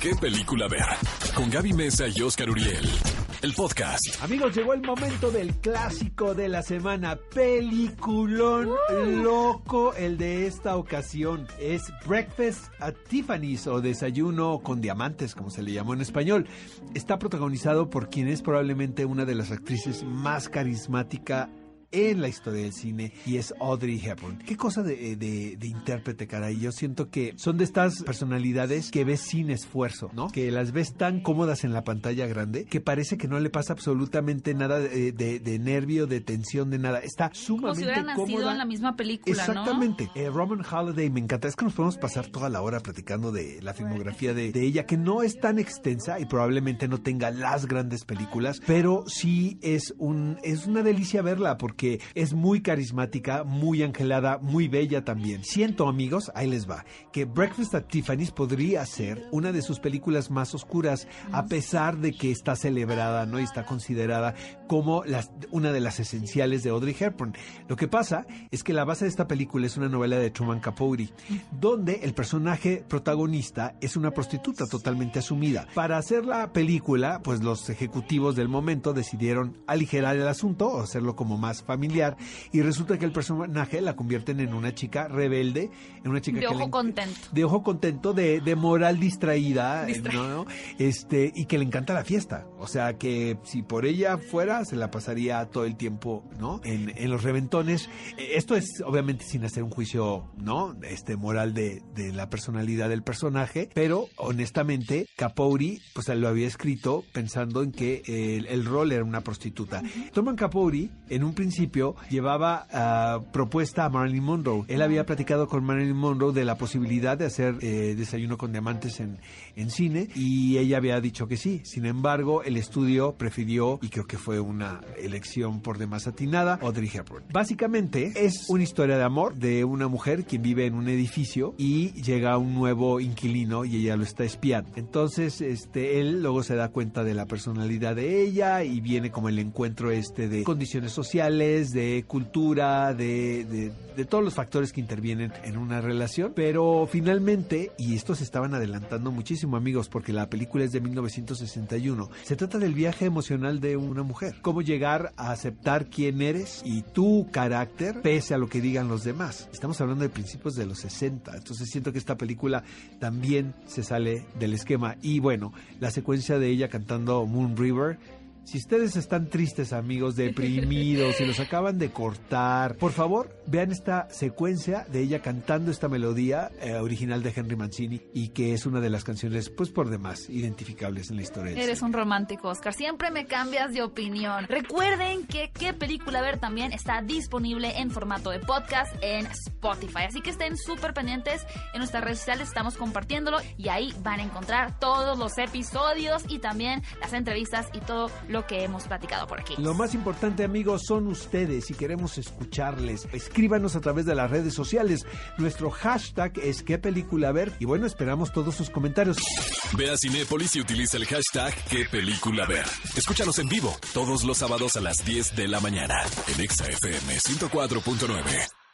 ¿Qué película ver? Con Gaby Mesa y Oscar Uriel. El podcast. Amigos, llegó el momento del clásico de la semana. Peliculón loco el de esta ocasión. Es Breakfast at Tiffany's o Desayuno con Diamantes, como se le llamó en español. Está protagonizado por quien es probablemente una de las actrices más carismática en la historia del cine y es Audrey Hepburn. Qué cosa de, de, de, intérprete, caray. Yo siento que son de estas personalidades que ves sin esfuerzo, ¿no? Que las ves tan cómodas en la pantalla grande que parece que no le pasa absolutamente nada de, de nervio, de tensión, de nada. Está sumamente Como si hubiera nacido cómoda. en la misma película, Exactamente. Eh, Roman Holiday, me encanta. Es que nos podemos pasar toda la hora platicando de la filmografía de, de ella, que no es tan extensa y probablemente no tenga las grandes películas, pero sí es un es una delicia verla porque es muy carismática, muy angelada, muy bella también. Siento, amigos, ahí les va, que Breakfast at Tiffany's podría ser una de sus películas más oscuras, a pesar de que está celebrada, ¿no? Y está considerada como una de las esenciales de Audrey Hepburn. Lo que pasa es que la base de esta película es una novela de Truman Capote, donde el personaje protagonista es una prostituta totalmente asumida. Para hacer la película, pues los ejecutivos del momento decidieron aligerar el asunto o hacerlo como más familiar y resulta que el personaje la convierten en una chica rebelde, en una chica De que ojo le- contento. de ojo contento, de, de moral distraída, eh. ¿no? Este, y que le encanta la fiesta. O sea que si por ella fuera, se la pasaría todo el tiempo, ¿no? En, en los reventones. Eh, Esto es obviamente sin hacer un juicio, ¿no? Este moral de, de la personalidad del personaje, pero honestamente, Capouri, pues lo había escrito pensando en que el, el rol era una prostituta. Truman Capouri, en un principio, llevaba ah, propuesta a Marilyn Monroe. Él había platicado con Marilyn Monroe de la posibilidad de hacer eh, Desayuno con Diamantes en, en cine y ella había dicho que sí. Sin embargo, el estudio prefirió, y creo que fue una elección por demás atinada, Audrey Hepburn. Básicamente es una historia de amor de una mujer quien vive en un edificio y llega un nuevo inquilino y ella lo está espiando. Entonces, este, él luego se da cuenta de la personalidad de ella y viene como el encuentro este de condiciones sociales, de cultura, de, de, de todos los factores que intervienen en una relación. Pero finalmente, y estos estaban adelantando muchísimo amigos porque la película es de 1961, se trata del viaje emocional de una mujer. Cómo llegar a aceptar quién eres y tu carácter pese a lo que digan los demás. Estamos hablando de principios de los 60, entonces siento que esta película también se sale del esquema. Y bueno, la secuencia de ella cantando Moon River si ustedes están tristes, amigos, deprimidos, y los acaban de cortar, por favor, vean esta secuencia de ella cantando esta melodía eh, original de Henry Mancini y que es una de las canciones, pues por demás, identificables en la historia. del Eres cine. un romántico, Oscar. Siempre me cambias de opinión. Recuerden que qué película ver también está disponible en formato de podcast en Spotify. Así que estén súper pendientes. En nuestras redes sociales estamos compartiéndolo y ahí van a encontrar todos los episodios y también las entrevistas y todo lo que hemos platicado por aquí. Lo más importante, amigos, son ustedes y queremos escucharles. Escríbanos a través de las redes sociales. Nuestro hashtag es qué película ver y bueno, esperamos todos sus comentarios. Ve a Cinépolis y utiliza el hashtag ¿Qué película ver? Escúchanos en vivo todos los sábados a las 10 de la mañana en Exa FM 104.9.